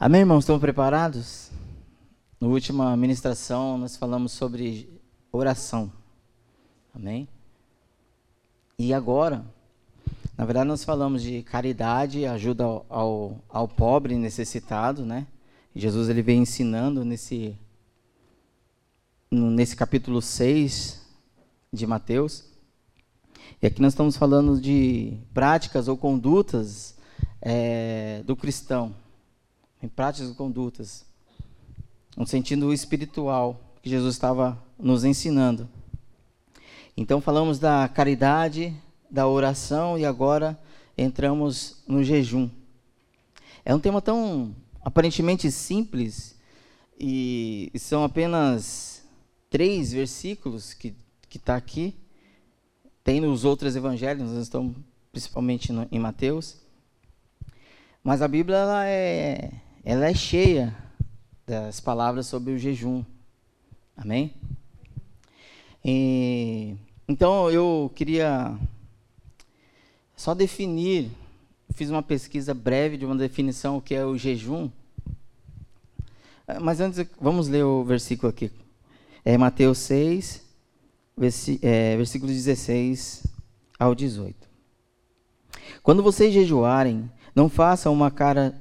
Amém, irmãos? Estão preparados? Na última ministração, nós falamos sobre oração. Amém? E agora, na verdade, nós falamos de caridade, ajuda ao, ao, pobre necessitado, né? Jesus ele vem ensinando nesse, nesse capítulo 6 de Mateus. E aqui nós estamos falando de práticas ou condutas é, do cristão em práticas e condutas, no sentido espiritual que Jesus estava nos ensinando. Então falamos da caridade, da oração e agora entramos no jejum. É um tema tão aparentemente simples e são apenas três versículos que que está aqui. Tem nos outros evangelhos, nós estamos principalmente no, em Mateus. Mas a Bíblia ela é ela é cheia das palavras sobre o jejum. Amém? E, então eu queria só definir, fiz uma pesquisa breve de uma definição o que é o jejum. Mas antes, vamos ler o versículo aqui. É Mateus 6, é, versículo 16 ao 18. Quando vocês jejuarem, não façam uma cara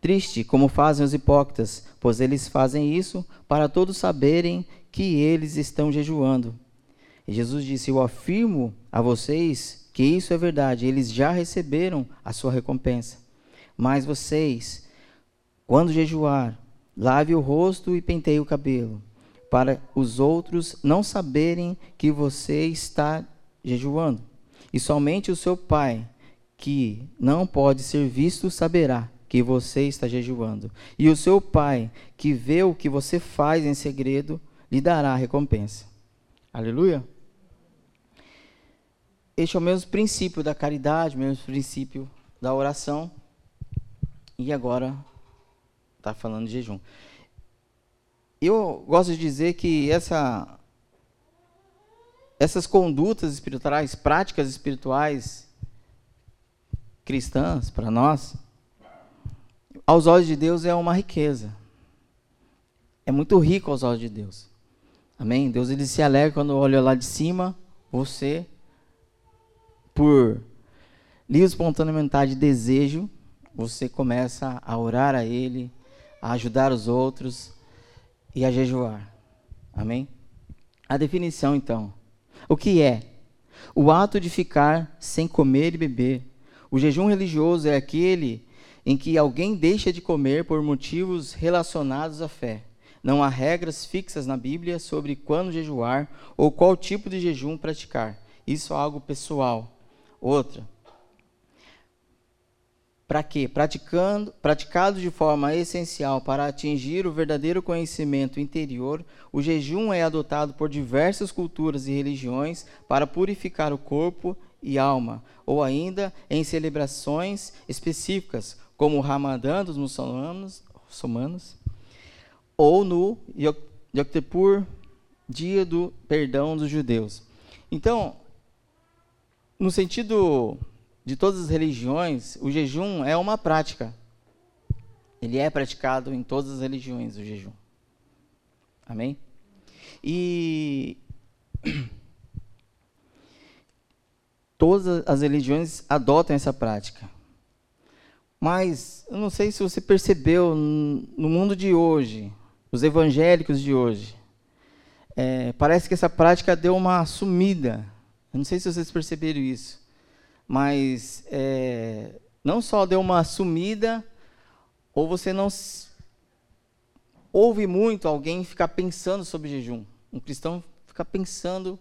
Triste, como fazem os hipócritas, pois eles fazem isso para todos saberem que eles estão jejuando. E Jesus disse: Eu afirmo a vocês que isso é verdade, eles já receberam a sua recompensa. Mas vocês, quando jejuar, lave o rosto e penteie o cabelo, para os outros não saberem que você está jejuando. E somente o seu Pai, que não pode ser visto, saberá que você está jejuando. E o seu pai, que vê o que você faz em segredo, lhe dará a recompensa. Aleluia? Este é o mesmo princípio da caridade, o mesmo princípio da oração. E agora está falando de jejum. Eu gosto de dizer que essa, essas condutas espirituais, práticas espirituais cristãs para nós, aos olhos de Deus é uma riqueza. É muito rico aos olhos de Deus. Amém? Deus ele se alegra quando olha lá de cima, você, por livre espontaneidade de desejo, você começa a orar a Ele, a ajudar os outros e a jejuar. Amém? A definição, então. O que é? O ato de ficar sem comer e beber. O jejum religioso é aquele em que alguém deixa de comer por motivos relacionados à fé. Não há regras fixas na Bíblia sobre quando jejuar ou qual tipo de jejum praticar. Isso é algo pessoal. Outra. Para quê? Praticando, praticado de forma essencial para atingir o verdadeiro conhecimento interior, o jejum é adotado por diversas culturas e religiões para purificar o corpo e alma, ou ainda em celebrações específicas, como o Ramadã dos muçulmanos, muçulmanos ou no Yom dia do perdão dos judeus. Então, no sentido de todas as religiões, o jejum é uma prática. Ele é praticado em todas as religiões, o jejum. Amém? E todas as religiões adotam essa prática. Mas eu não sei se você percebeu no mundo de hoje, os evangélicos de hoje, é, parece que essa prática deu uma sumida. Eu não sei se vocês perceberam isso, mas é, não só deu uma sumida, ou você não ouve muito alguém ficar pensando sobre jejum. Um cristão ficar pensando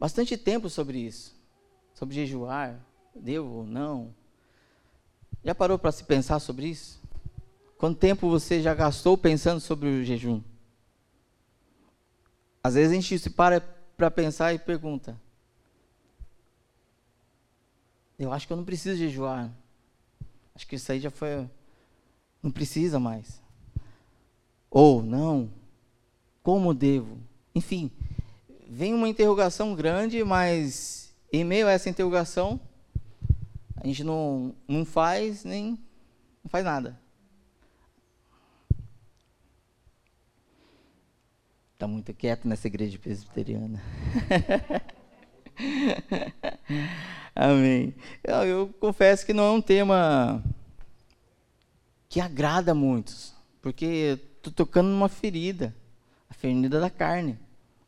bastante tempo sobre isso, sobre jejuar, devo ou não já parou para se pensar sobre isso? Quanto tempo você já gastou pensando sobre o jejum? Às vezes a gente se para para pensar e pergunta: Eu acho que eu não preciso jejuar. Acho que isso aí já foi. Não precisa mais. Ou não. Como devo? Enfim, vem uma interrogação grande, mas em meio a essa interrogação, a gente não, não faz nem não faz nada. Está muito quieto nessa igreja presbiteriana. Amém. Eu, eu, confesso que não é um tema que agrada a muitos, porque estou tocando numa ferida, a ferida da carne.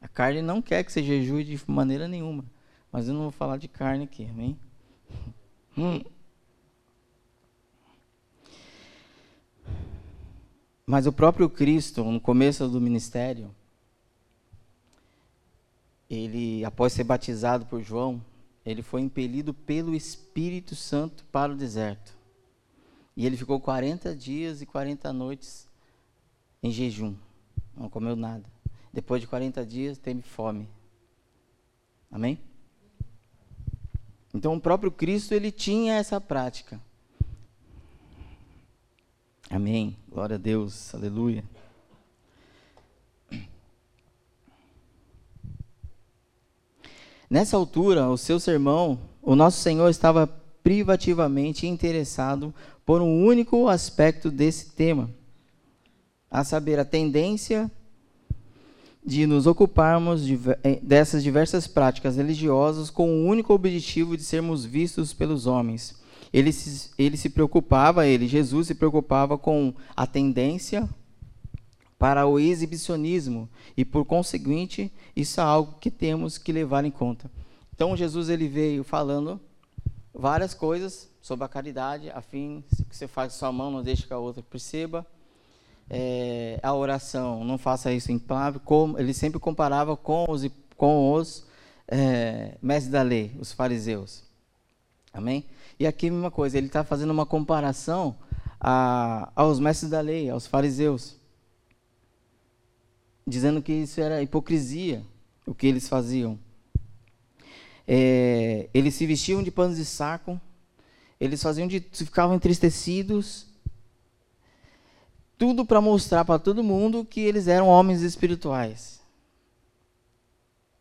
A carne não quer que você jejue de maneira nenhuma, mas eu não vou falar de carne aqui, amém? Hum. Mas o próprio Cristo, no começo do ministério, ele, após ser batizado por João, ele foi impelido pelo Espírito Santo para o deserto. E ele ficou 40 dias e 40 noites em jejum. Não comeu nada. Depois de 40 dias, teve fome. Amém? Então, o próprio Cristo, ele tinha essa prática. Amém. Glória a Deus. Aleluia. Nessa altura, o seu sermão, o nosso Senhor estava privativamente interessado por um único aspecto desse tema, a saber, a tendência de nos ocuparmos eh, dessas diversas práticas religiosas com o único objetivo de sermos vistos pelos homens. Ele se, ele se preocupava, ele, Jesus, se preocupava com a tendência para o exibicionismo e por conseguinte isso é algo que temos que levar em conta. Então Jesus ele veio falando várias coisas sobre a caridade, a fim que você faz sua mão não deixe que a outra perceba. É, a oração, não faça isso em palavra. Ele sempre comparava com os, com os é, mestres da lei, os fariseus. Amém? E aqui a mesma coisa, ele está fazendo uma comparação a, aos mestres da lei, aos fariseus dizendo que isso era hipocrisia, o que eles faziam. É, eles se vestiam de panos de saco, eles faziam de, ficavam entristecidos, tudo para mostrar para todo mundo que eles eram homens espirituais.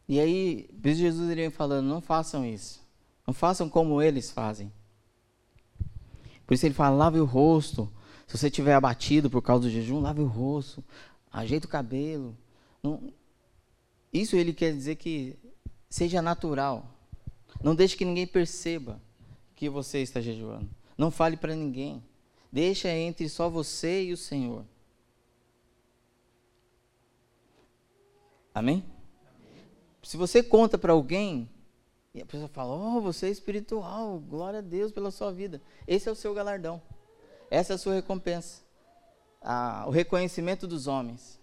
E aí, Jesus iria falando: não façam isso, não façam como eles fazem. Por isso ele fala: lave o rosto. Se você estiver abatido por causa do jejum, lave o rosto ajeita o cabelo. Não, isso ele quer dizer que seja natural. Não deixe que ninguém perceba que você está jejuando. Não fale para ninguém. Deixa entre só você e o Senhor. Amém? Se você conta para alguém e a pessoa fala: "Oh, você é espiritual, glória a Deus pela sua vida". Esse é o seu galardão. Essa é a sua recompensa a, o reconhecimento dos homens.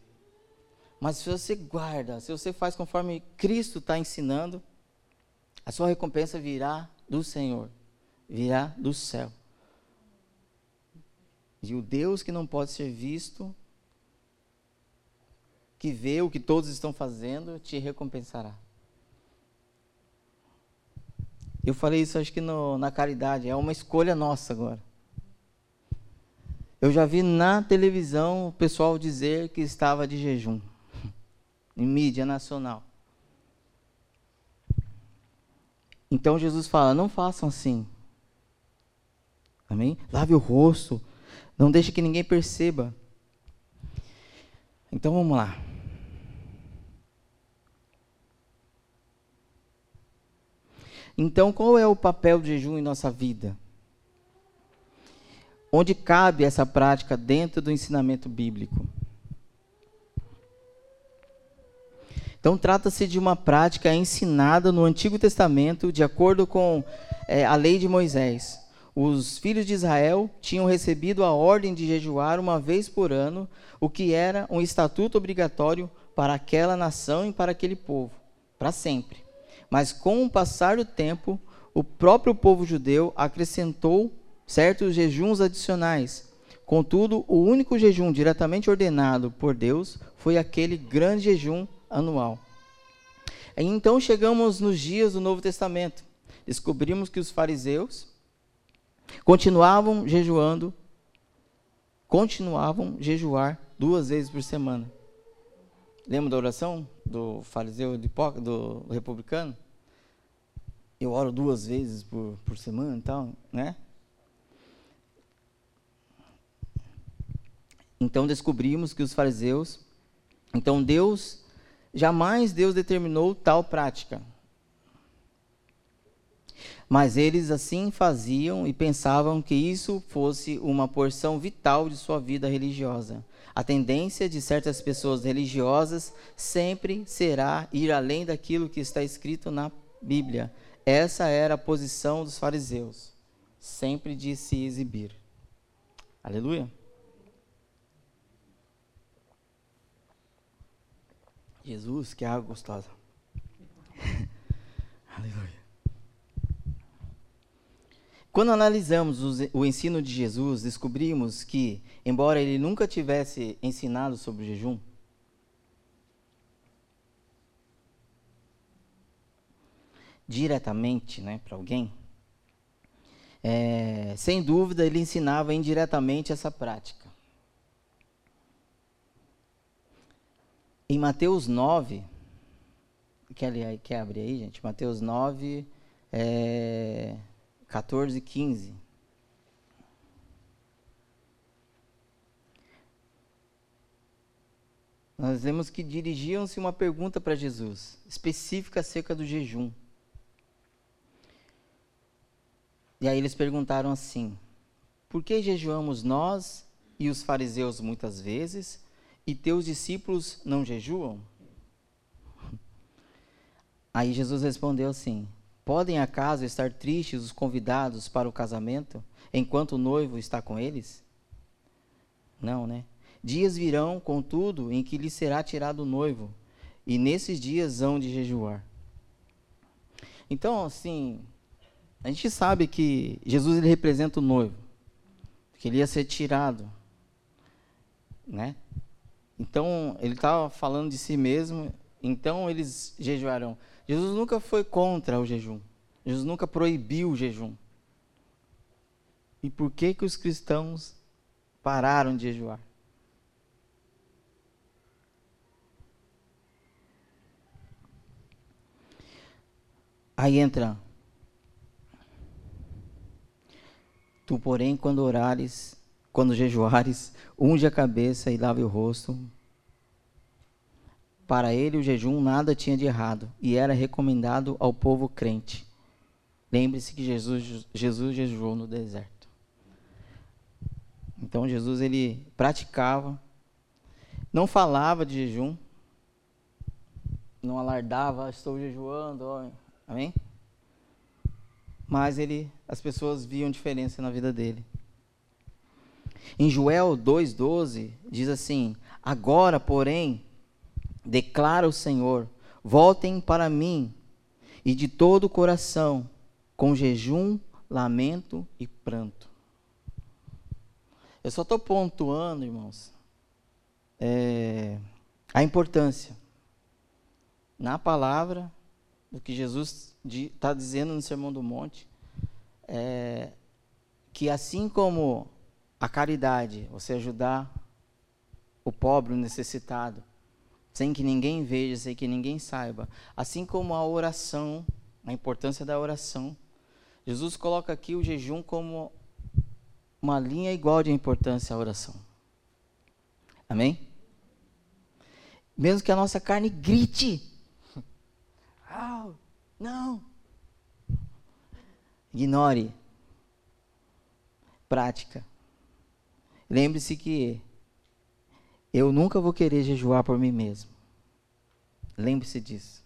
Mas se você guarda, se você faz conforme Cristo está ensinando, a sua recompensa virá do Senhor, virá do céu. E o Deus que não pode ser visto, que vê o que todos estão fazendo, te recompensará. Eu falei isso acho que no, na caridade, é uma escolha nossa agora. Eu já vi na televisão o pessoal dizer que estava de jejum, em mídia nacional. Então Jesus fala: não façam assim. Amém? Lave o rosto, não deixe que ninguém perceba. Então vamos lá. Então, qual é o papel do jejum em nossa vida? onde cabe essa prática dentro do ensinamento bíblico. Então, trata-se de uma prática ensinada no Antigo Testamento, de acordo com é, a lei de Moisés. Os filhos de Israel tinham recebido a ordem de jejuar uma vez por ano, o que era um estatuto obrigatório para aquela nação e para aquele povo, para sempre. Mas com o passar do tempo, o próprio povo judeu acrescentou certos jejuns adicionais. Contudo, o único jejum diretamente ordenado por Deus foi aquele grande jejum anual. Então chegamos nos dias do Novo Testamento. Descobrimos que os fariseus continuavam jejuando, continuavam jejuar duas vezes por semana. Lembra da oração do fariseu do, republicano? Eu oro duas vezes por, por semana e tal, né? Então descobrimos que os fariseus, então Deus jamais Deus determinou tal prática. Mas eles assim faziam e pensavam que isso fosse uma porção vital de sua vida religiosa. A tendência de certas pessoas religiosas sempre será ir além daquilo que está escrito na Bíblia. Essa era a posição dos fariseus, sempre de se exibir. Aleluia. Jesus, que água gostosa. Aleluia. Quando analisamos o ensino de Jesus, descobrimos que, embora ele nunca tivesse ensinado sobre o jejum, diretamente né, para alguém, é, sem dúvida ele ensinava indiretamente essa prática. Em Mateus 9, quer, quer abrir aí, gente? Mateus 9, é, 14 e 15. Nós vemos que dirigiam-se uma pergunta para Jesus, específica acerca do jejum. E aí eles perguntaram assim: Por que jejuamos nós e os fariseus muitas vezes, e teus discípulos não jejuam? Aí Jesus respondeu assim: Podem acaso estar tristes os convidados para o casamento, enquanto o noivo está com eles? Não, né? Dias virão, contudo, em que lhe será tirado o noivo, e nesses dias hão de jejuar. Então, assim, a gente sabe que Jesus ele representa o noivo, que ele ia ser tirado, né? Então, ele estava falando de si mesmo, então eles jejuarão. Jesus nunca foi contra o jejum. Jesus nunca proibiu o jejum. E por que que os cristãos pararam de jejuar? Aí entra. Tu, porém, quando orares, quando jejuares, unge a cabeça e lave o rosto, para ele, o jejum nada tinha de errado e era recomendado ao povo crente. Lembre-se que Jesus, Jesus jejuou no deserto. Então, Jesus ele praticava, não falava de jejum, não alardava, ah, estou jejuando, ó, amém? Mas ele, as pessoas viam diferença na vida dele. Em Joel 2,12 diz assim: Agora, porém, declara o Senhor: voltem para mim e de todo o coração, com jejum, lamento e pranto. Eu só estou pontuando, irmãos, é, a importância na palavra do que Jesus está dizendo no Sermão do Monte, é, que assim como a caridade, você ajudar o pobre, o necessitado, sem que ninguém veja, sem que ninguém saiba. Assim como a oração, a importância da oração. Jesus coloca aqui o jejum como uma linha igual de importância à oração. Amém? Mesmo que a nossa carne grite. Ah, não. Ignore. Prática. Lembre-se que eu nunca vou querer jejuar por mim mesmo. Lembre-se disso.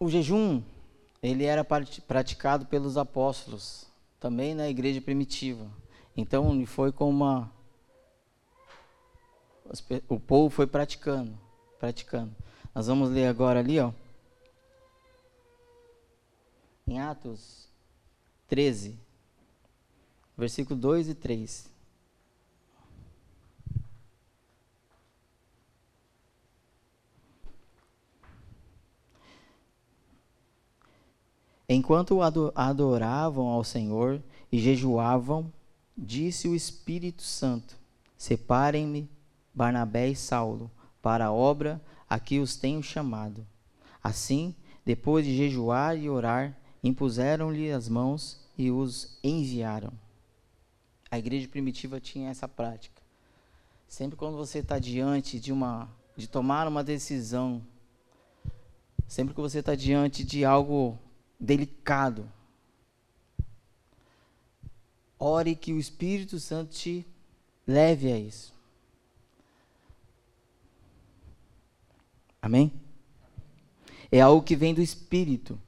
O jejum, ele era praticado pelos apóstolos, também na igreja primitiva. Então, foi como uma o povo foi praticando, praticando. Nós vamos ler agora ali, ó. Em Atos 13, versículo 2 e 3. Enquanto adoravam ao Senhor e jejuavam, disse o Espírito Santo: Separem-me Barnabé e Saulo para a obra a que os tenho chamado. Assim, depois de jejuar e orar, impuseram-lhe as mãos e os enviaram. A igreja primitiva tinha essa prática. Sempre quando você está diante de uma, de tomar uma decisão, sempre que você está diante de algo delicado, ore que o Espírito Santo te leve a isso. Amém? É algo que vem do Espírito.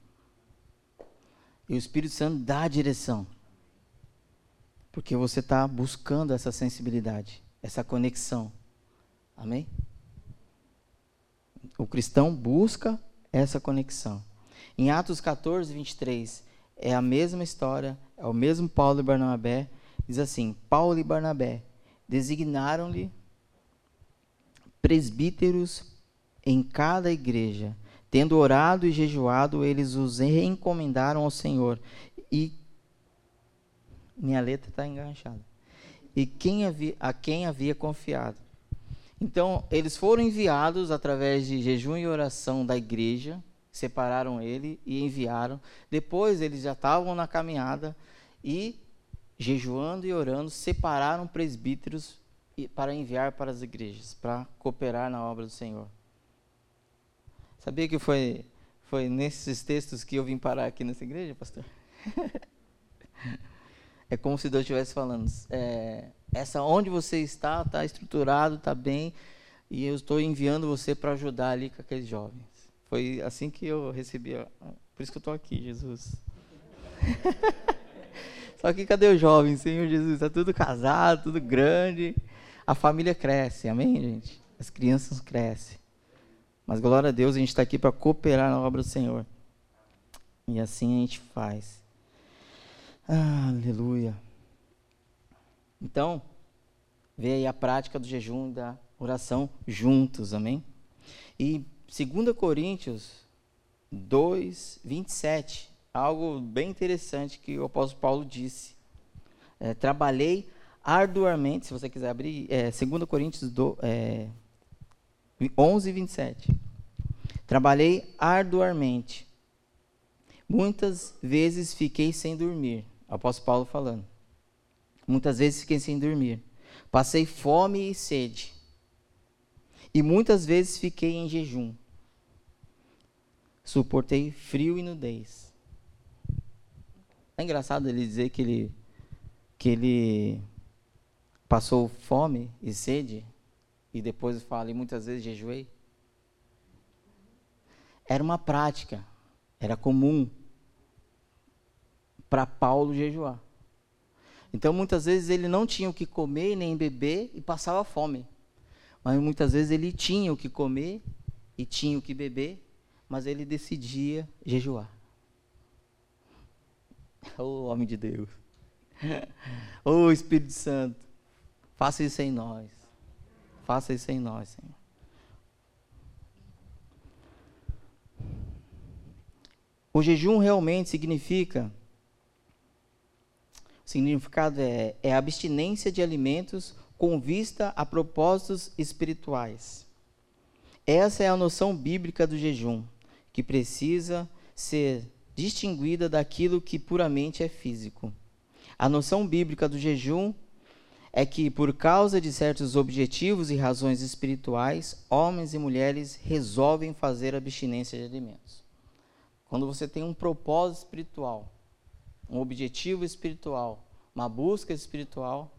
E o Espírito Santo dá a direção. Porque você está buscando essa sensibilidade, essa conexão. Amém? O cristão busca essa conexão. Em Atos 14, 23, é a mesma história, é o mesmo Paulo e Barnabé. Diz assim: Paulo e Barnabé designaram-lhe presbíteros em cada igreja. Tendo orado e jejuado, eles os reencomendaram ao Senhor e minha letra está enganchada. E quem havia, a quem havia confiado. Então, eles foram enviados através de jejum e oração da igreja, separaram ele e enviaram. Depois, eles já estavam na caminhada e, jejuando e orando, separaram presbíteros para enviar para as igrejas, para cooperar na obra do Senhor. Sabia que foi, foi nesses textos que eu vim parar aqui nessa igreja, pastor? É como se Deus estivesse falando, é, essa onde você está, está estruturado, está bem, e eu estou enviando você para ajudar ali com aqueles jovens. Foi assim que eu recebi, por isso que eu estou aqui, Jesus. Só que cadê os jovens, Senhor Jesus? Está tudo casado, tudo grande, a família cresce, amém, gente? As crianças crescem. Mas glória a Deus, a gente está aqui para cooperar na obra do Senhor. E assim a gente faz. Aleluia. Então, vê aí a prática do jejum e da oração juntos, amém? E 2 Coríntios 2, 27, algo bem interessante que o apóstolo Paulo disse. É, trabalhei arduamente, se você quiser abrir, é, 2 Coríntios do, é, 11, 27. Trabalhei arduamente. Muitas vezes fiquei sem dormir Apóstolo Paulo falando. Muitas vezes fiquei sem dormir. Passei fome e sede. E muitas vezes fiquei em jejum. Suportei frio e nudez. É engraçado ele dizer que ele, que ele passou fome e sede e depois fala, e muitas vezes jejuei. Era uma prática, era comum para Paulo jejuar. Então, muitas vezes ele não tinha o que comer nem beber e passava fome. Mas muitas vezes ele tinha o que comer e tinha o que beber, mas ele decidia jejuar. Oh, homem de Deus. Oh, Espírito Santo. Faça isso em nós. Faça isso em nós, Senhor. O jejum realmente significa significado é, é abstinência de alimentos com vista a propósitos espirituais. Essa é a noção bíblica do jejum, que precisa ser distinguida daquilo que puramente é físico. A noção bíblica do jejum é que, por causa de certos objetivos e razões espirituais, homens e mulheres resolvem fazer abstinência de alimentos. Quando você tem um propósito espiritual, um objetivo espiritual, uma busca espiritual,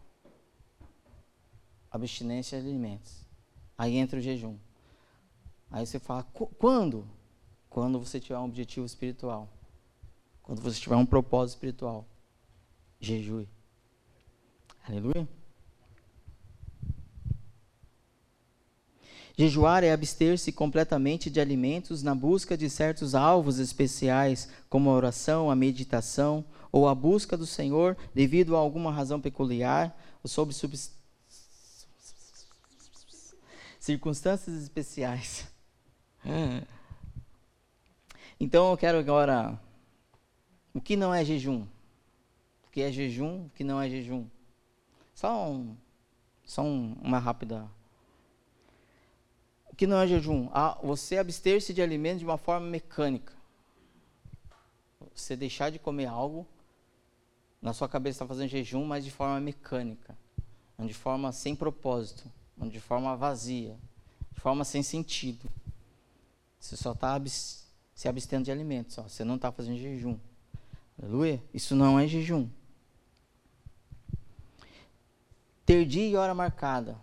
abstinência de alimentos. Aí entra o jejum. Aí você fala, quando? Quando você tiver um objetivo espiritual. Quando você tiver um propósito espiritual. Jejue. Aleluia. Jejuar é abster-se completamente de alimentos na busca de certos alvos especiais, como a oração, a meditação ou a busca do Senhor devido a alguma razão peculiar ou sob circunstâncias especiais. Então eu quero agora. O que não é jejum? O que é jejum? O que não é jejum? Só, um, só um, uma rápida que não é jejum? Ah, você abster-se de alimentos de uma forma mecânica. Você deixar de comer algo na sua cabeça está fazendo jejum, mas de forma mecânica, de forma sem propósito, de forma vazia, de forma sem sentido. Você só está se abstendo de alimentos, ó. você não está fazendo jejum. Aleluia? Isso não é jejum. Ter dia e hora marcada.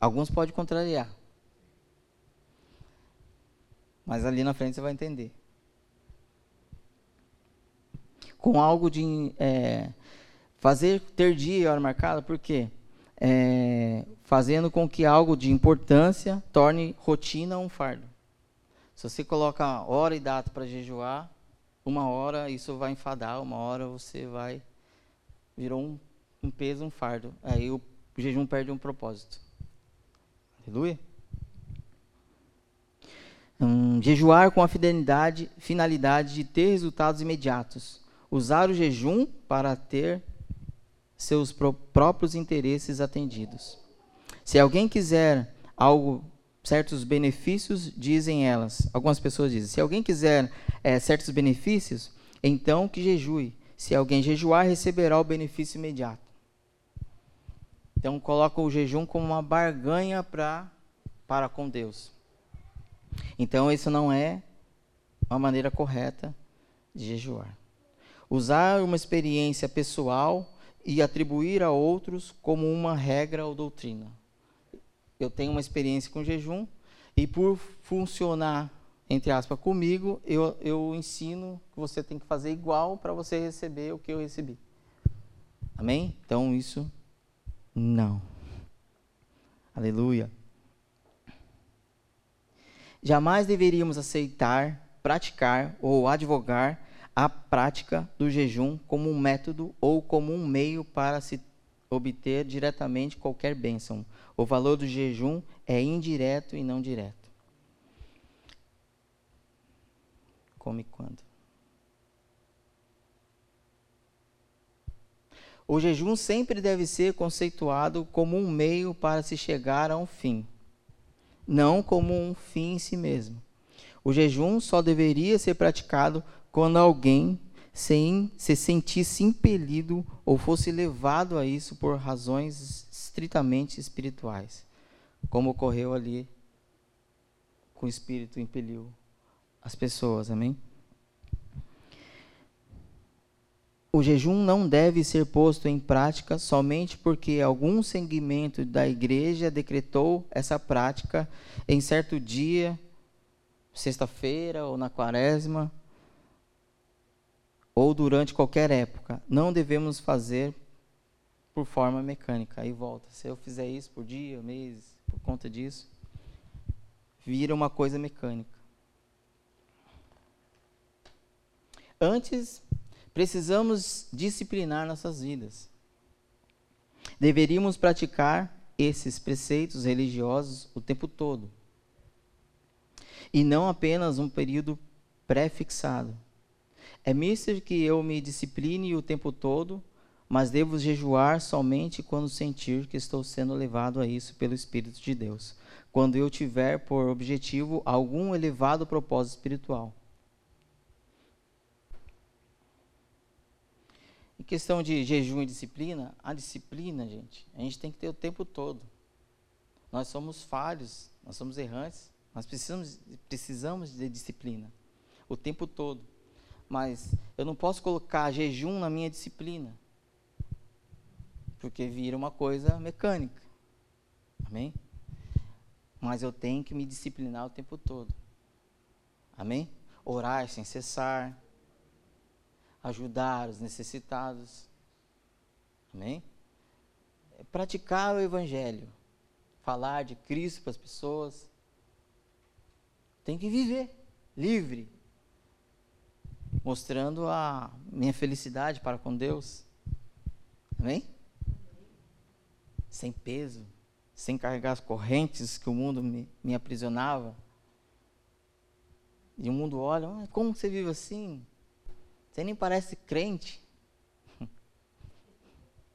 Alguns podem contrariar. Mas ali na frente você vai entender. Com algo de é, fazer ter dia e hora marcada, por quê? É, fazendo com que algo de importância torne rotina um fardo. Se você coloca hora e data para jejuar, uma hora isso vai enfadar, uma hora você vai virou um, um peso, um fardo. Aí o, jejum perde um propósito. Aleluia. Um, jejuar com a fidelidade, finalidade de ter resultados imediatos. Usar o jejum para ter seus próprios interesses atendidos. Se alguém quiser algo, certos benefícios, dizem elas. Algumas pessoas dizem: se alguém quiser é, certos benefícios, então que jejue. Se alguém jejuar, receberá o benefício imediato. Então coloca o jejum como uma barganha pra, para com Deus. Então isso não é uma maneira correta de jejuar. Usar uma experiência pessoal e atribuir a outros como uma regra ou doutrina. Eu tenho uma experiência com jejum e por funcionar, entre aspas, comigo, eu, eu ensino que você tem que fazer igual para você receber o que eu recebi. Amém? Então isso não. Aleluia. Jamais deveríamos aceitar, praticar ou advogar a prática do jejum como um método ou como um meio para se obter diretamente qualquer bênção. O valor do jejum é indireto e não direto. Come quando? O jejum sempre deve ser conceituado como um meio para se chegar a um fim, não como um fim em si mesmo. O jejum só deveria ser praticado quando alguém se, se sentisse impelido ou fosse levado a isso por razões estritamente espirituais, como ocorreu ali com o Espírito impeliu as pessoas, amém? O jejum não deve ser posto em prática somente porque algum segmento da igreja decretou essa prática em certo dia, sexta-feira ou na quaresma, ou durante qualquer época. Não devemos fazer por forma mecânica. Aí volta. Se eu fizer isso por dia, mês, por conta disso, vira uma coisa mecânica. Antes Precisamos disciplinar nossas vidas. Deveríamos praticar esses preceitos religiosos o tempo todo. E não apenas um período pré-fixado. É mister que eu me discipline o tempo todo, mas devo jejuar somente quando sentir que estou sendo levado a isso pelo Espírito de Deus. Quando eu tiver por objetivo algum elevado propósito espiritual. Em questão de jejum e disciplina, a disciplina, gente, a gente tem que ter o tempo todo. Nós somos falhos, nós somos errantes, nós precisamos, precisamos de disciplina o tempo todo. Mas eu não posso colocar jejum na minha disciplina, porque vira uma coisa mecânica. Amém? Mas eu tenho que me disciplinar o tempo todo. Amém? Orar sem cessar, ajudar os necessitados. Amém? É praticar o Evangelho, falar de Cristo para as pessoas. Tem que viver livre, mostrando a minha felicidade para com Deus. Amém? Sem peso, sem carregar as correntes que o mundo me, me aprisionava. E o mundo olha, ah, como você vive assim? Você nem parece crente.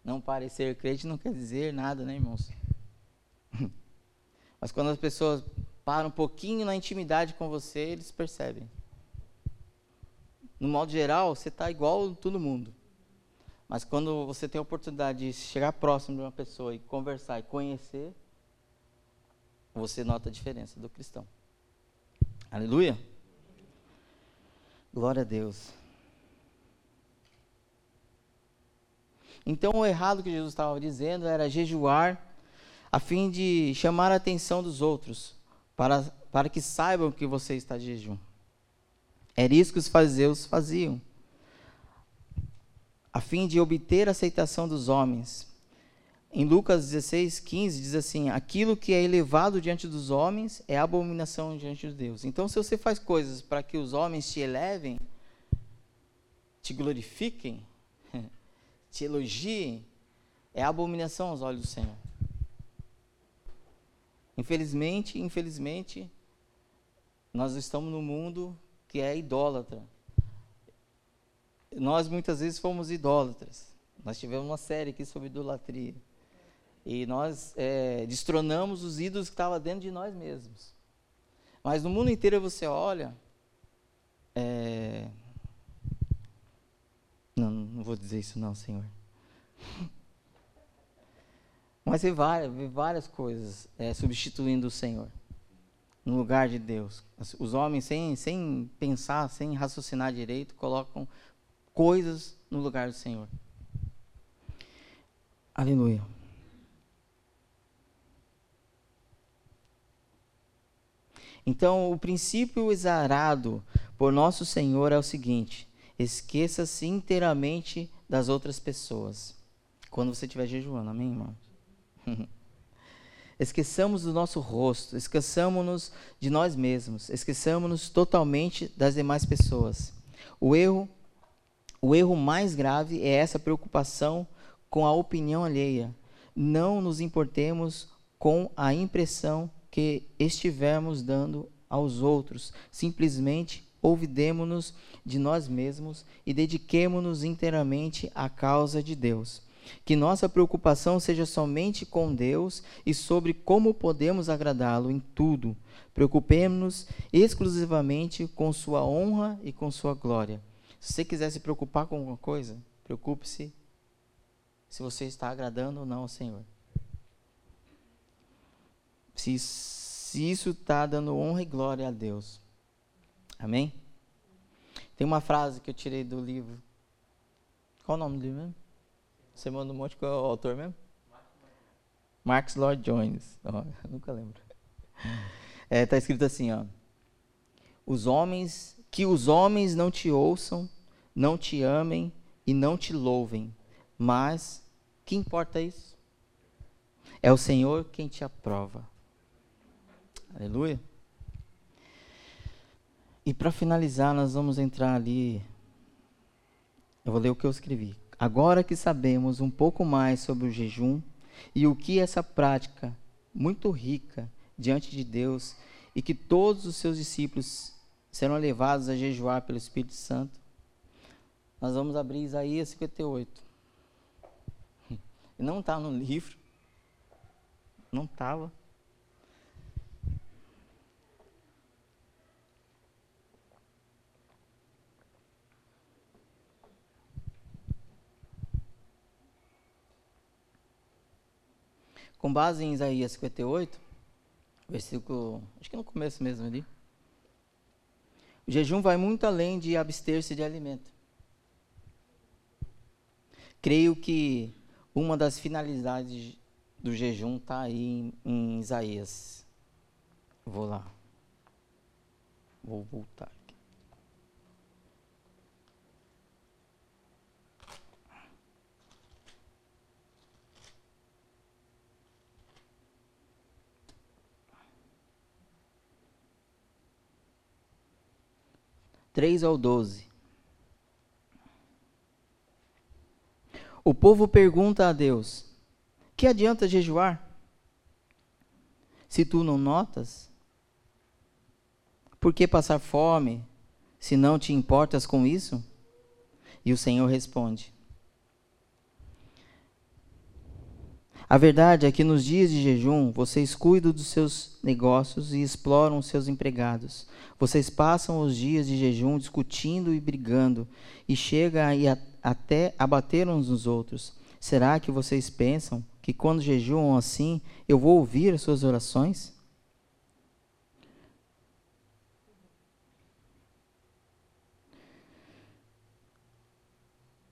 Não parecer crente não quer dizer nada, né, irmãos? Mas quando as pessoas param um pouquinho na intimidade com você, eles percebem. no modo geral, você está igual todo mundo. Mas quando você tem a oportunidade de chegar próximo de uma pessoa e conversar e conhecer, você nota a diferença do cristão. Aleluia. Glória a Deus. Então, o errado que Jesus estava dizendo era jejuar a fim de chamar a atenção dos outros, para, para que saibam que você está de jejum. Era isso que os fariseus faziam, a fim de obter a aceitação dos homens. Em Lucas 16, 15, diz assim: Aquilo que é elevado diante dos homens é abominação diante de Deus. Então, se você faz coisas para que os homens te elevem, te glorifiquem, te elogiem, é abominação aos olhos do Senhor. Infelizmente, infelizmente, nós estamos num mundo que é idólatra. Nós muitas vezes fomos idólatras. Nós tivemos uma série aqui sobre idolatria. E nós é, destronamos os ídolos que estavam dentro de nós mesmos. Mas no mundo inteiro você olha. É... Não, não vou dizer isso não, Senhor. Mas vê várias, várias coisas é, substituindo o Senhor no lugar de Deus. Os homens, sem, sem pensar, sem raciocinar direito, colocam coisas no lugar do Senhor. Aleluia. Então, o princípio exarado por nosso Senhor é o seguinte: esqueça-se inteiramente das outras pessoas. Quando você estiver jejuando, amém, irmão? Esqueçamos do nosso rosto, esqueçamos-nos de nós mesmos, esqueçamos-nos totalmente das demais pessoas. O erro, o erro mais grave é essa preocupação com a opinião alheia. Não nos importemos com a impressão que estivermos dando aos outros. Simplesmente ouvidemos-nos de nós mesmos e dediquemo-nos inteiramente à causa de Deus. Que nossa preocupação seja somente com Deus e sobre como podemos agradá-lo em tudo. Preocupemos-nos exclusivamente com Sua honra e com Sua glória. Se você quiser se preocupar com alguma coisa, preocupe-se se você está agradando ou não ao Senhor. Se, se isso está dando honra e glória a Deus. Amém? Tem uma frase que eu tirei do livro. Qual o nome do livro mesmo? Você manda um monte com o autor mesmo? Marx Lloyd Jones. Oh, nunca lembro. É, tá escrito assim, ó. Os homens, que os homens não te ouçam, não te amem e não te louvem. Mas que importa isso? É o Senhor quem te aprova. Aleluia. E para finalizar, nós vamos entrar ali. Eu vou ler o que eu escrevi. Agora que sabemos um pouco mais sobre o jejum e o que essa prática muito rica diante de Deus e que todos os seus discípulos serão levados a jejuar pelo Espírito Santo, nós vamos abrir Isaías 58. Não está no livro, não estava. Com base em Isaías 58, versículo, acho que no começo mesmo ali. O jejum vai muito além de abster-se de alimento. Creio que uma das finalidades do jejum está aí em, em Isaías. Vou lá. Vou voltar. 3 ao 12. O povo pergunta a Deus: Que adianta jejuar? Se tu não notas? Por que passar fome, se não te importas com isso? E o Senhor responde: A verdade é que nos dias de jejum, vocês cuidam dos seus negócios e exploram os seus empregados. Vocês passam os dias de jejum discutindo e brigando, e chega a, até a bater uns nos outros. Será que vocês pensam que quando jejuam assim, eu vou ouvir as suas orações?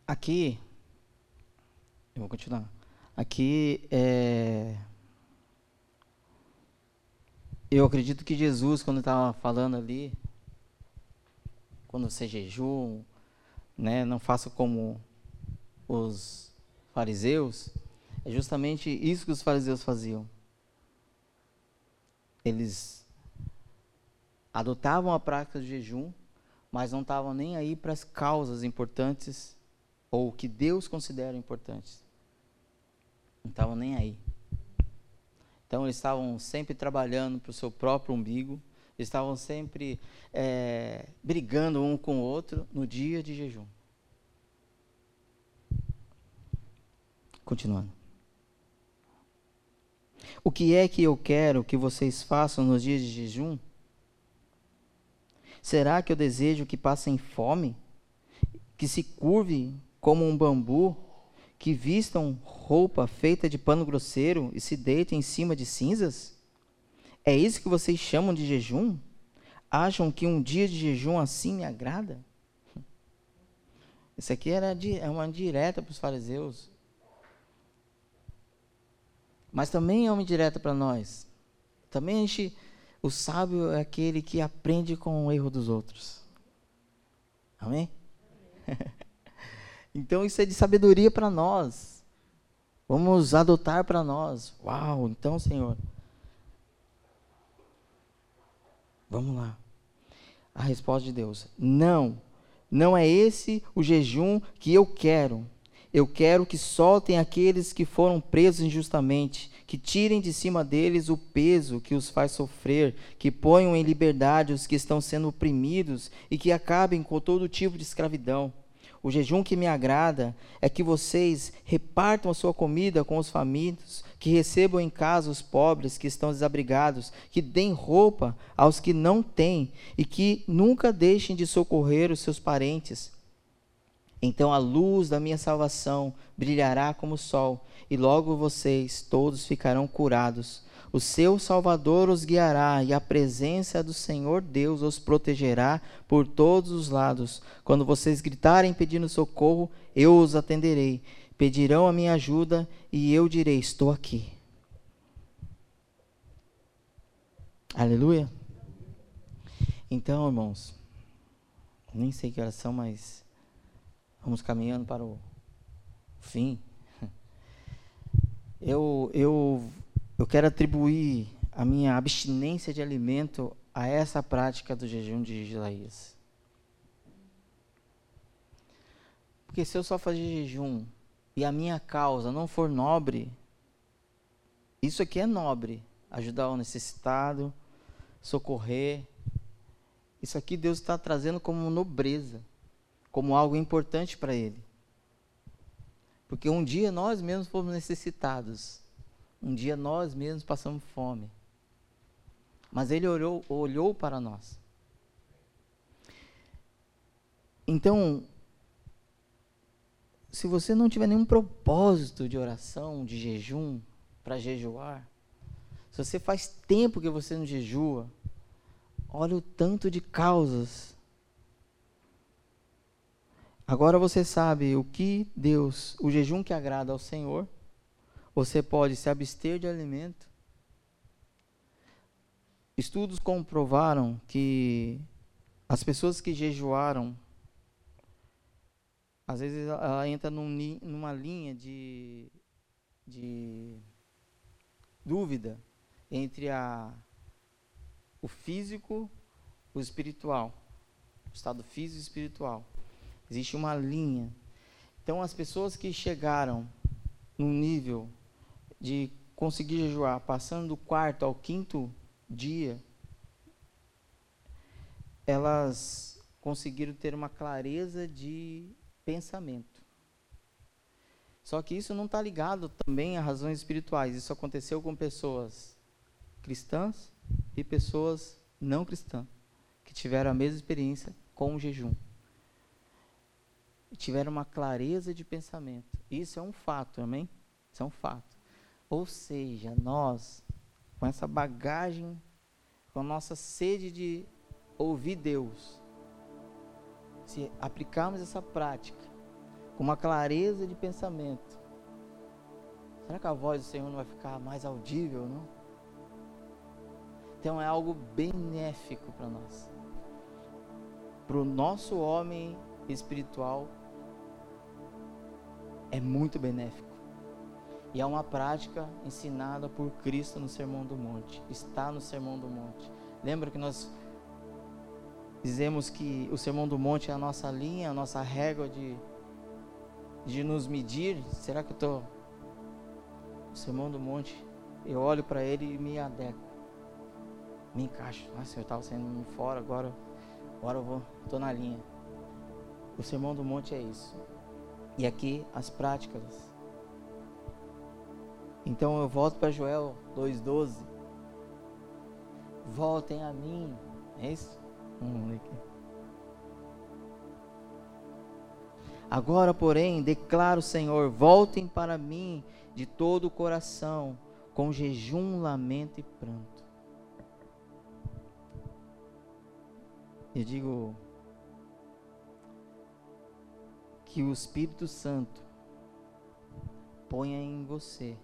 Aqui, eu vou continuar. Aqui é. Eu acredito que Jesus, quando estava falando ali, quando você jejum, né, não faça como os fariseus, é justamente isso que os fariseus faziam. Eles adotavam a prática do jejum, mas não estavam nem aí para as causas importantes ou que Deus considera importantes. Não estavam nem aí. Então eles estavam sempre trabalhando para o seu próprio umbigo, estavam sempre é, brigando um com o outro no dia de jejum. Continuando. O que é que eu quero que vocês façam nos dias de jejum? Será que eu desejo que passem fome? Que se curve como um bambu? Que vistam roupa feita de pano grosseiro e se deitem em cima de cinzas? É isso que vocês chamam de jejum? Acham que um dia de jejum assim me agrada? Isso aqui era é uma direta para os fariseus. Mas também é uma indireta para nós. Também a gente, o sábio é aquele que aprende com o erro dos outros. Amém? Então isso é de sabedoria para nós. Vamos adotar para nós. Uau, então, Senhor. Vamos lá. A resposta de Deus: Não, não é esse o jejum que eu quero. Eu quero que soltem aqueles que foram presos injustamente, que tirem de cima deles o peso que os faz sofrer, que ponham em liberdade os que estão sendo oprimidos e que acabem com todo tipo de escravidão. O jejum que me agrada é que vocês repartam a sua comida com os famintos, que recebam em casa os pobres que estão desabrigados, que deem roupa aos que não têm e que nunca deixem de socorrer os seus parentes então a luz da minha salvação brilhará como o sol, e logo vocês todos ficarão curados. O seu Salvador os guiará, e a presença do Senhor Deus os protegerá por todos os lados. Quando vocês gritarem pedindo socorro, eu os atenderei. Pedirão a minha ajuda, e eu direi: Estou aqui. Aleluia. Então, irmãos, nem sei que horas são, mas Vamos caminhando para o fim. Eu, eu, eu quero atribuir a minha abstinência de alimento a essa prática do jejum de Isaías. Porque se eu só fazer jejum e a minha causa não for nobre, isso aqui é nobre. Ajudar o necessitado, socorrer. Isso aqui Deus está trazendo como nobreza como algo importante para ele. Porque um dia nós mesmos fomos necessitados. Um dia nós mesmos passamos fome. Mas ele olhou, olhou para nós. Então, se você não tiver nenhum propósito de oração, de jejum, para jejuar, se você faz tempo que você não jejua, olha o tanto de causas Agora você sabe o que Deus, o jejum que agrada ao Senhor. Você pode se abster de alimento. Estudos comprovaram que as pessoas que jejuaram, às vezes ela entra num, numa linha de, de dúvida entre a, o físico o espiritual, o estado físico e espiritual. Existe uma linha. Então, as pessoas que chegaram no nível de conseguir jejuar, passando do quarto ao quinto dia, elas conseguiram ter uma clareza de pensamento. Só que isso não está ligado também a razões espirituais. Isso aconteceu com pessoas cristãs e pessoas não cristãs, que tiveram a mesma experiência com o jejum. Tiveram uma clareza de pensamento. Isso é um fato, amém? Isso é um fato. Ou seja, nós, com essa bagagem, com a nossa sede de ouvir Deus, se aplicarmos essa prática, com uma clareza de pensamento, será que a voz do Senhor não vai ficar mais audível, não? Então é algo benéfico para nós. Para o nosso homem espiritual é muito benéfico. E é uma prática ensinada por Cristo no Sermão do Monte. Está no Sermão do Monte. Lembra que nós dizemos que o Sermão do Monte é a nossa linha, a nossa régua de de nos medir, será que eu estou. O sermão do monte, eu olho para ele e me adequo. Me encaixo. Nossa, eu estava saindo fora, agora, agora eu vou, estou na linha. O sermão do monte é isso. E aqui as práticas. Então eu volto para Joel 2,12. Voltem a mim. É isso? Vamos ler aqui. Agora, porém, declaro, Senhor, voltem para mim de todo o coração, com jejum, lamento e pranto. Eu digo que o Espírito Santo ponha em você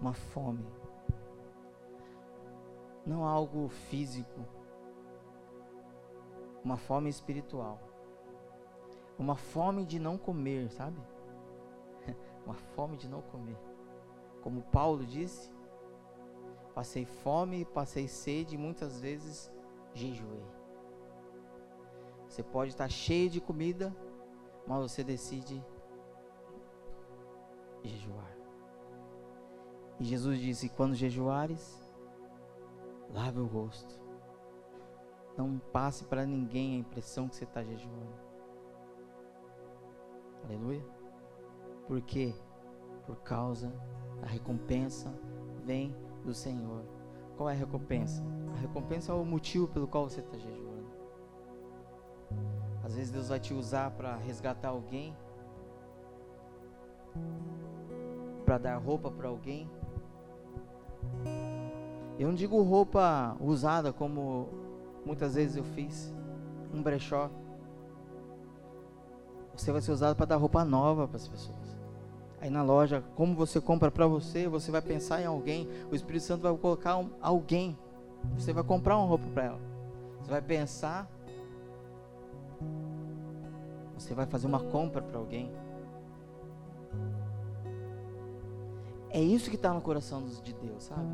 uma fome, não algo físico uma fome espiritual. Uma fome de não comer, sabe? uma fome de não comer. Como Paulo disse, passei fome, passei sede e muitas vezes jejuei. Você pode estar cheio de comida, mas você decide jejuar. E Jesus disse: Quando jejuares, lave o rosto não passe para ninguém a impressão que você está jejuando. Aleluia. Por quê? Por causa da recompensa vem do Senhor. Qual é a recompensa? A recompensa é o motivo pelo qual você está jejuando. Às vezes Deus vai te usar para resgatar alguém, para dar roupa para alguém. Eu não digo roupa usada como Muitas vezes eu fiz um brechó. Você vai ser usado para dar roupa nova para as pessoas. Aí na loja, como você compra para você, você vai pensar em alguém. O Espírito Santo vai colocar um, alguém. Você vai comprar uma roupa para ela. Você vai pensar. Você vai fazer uma compra para alguém. É isso que está no coração de Deus, sabe?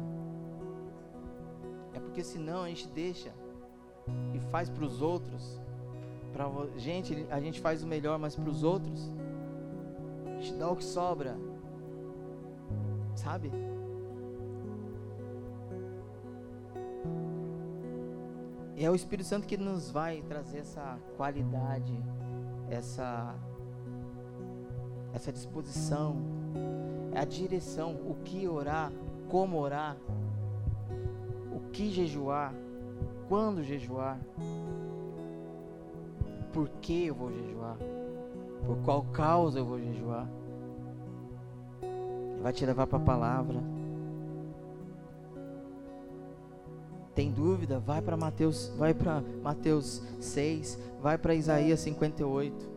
É porque senão a gente deixa e faz para os outros, para gente, a gente faz o melhor, mas para os outros, a gente dá o que sobra, sabe? E é o Espírito Santo que nos vai trazer essa qualidade, essa essa disposição, a direção, o que orar, como orar, o que jejuar quando jejuar, por que eu vou jejuar, por qual causa eu vou jejuar. Ele vai te levar para a palavra. Tem dúvida? Vai para Mateus, vai para Mateus 6, vai para Isaías 58.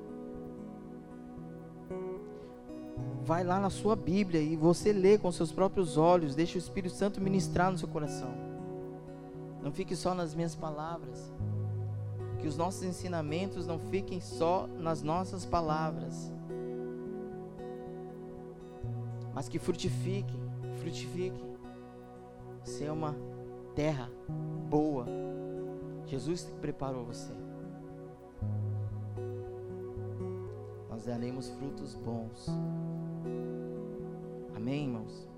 Vai lá na sua Bíblia e você lê com seus próprios olhos, deixa o Espírito Santo ministrar no seu coração. Não fique só nas minhas palavras. Que os nossos ensinamentos não fiquem só nas nossas palavras. Mas que frutifiquem, frutifiquem. Ser é uma terra boa. Jesus preparou você. Nós daremos frutos bons. Amém, irmãos?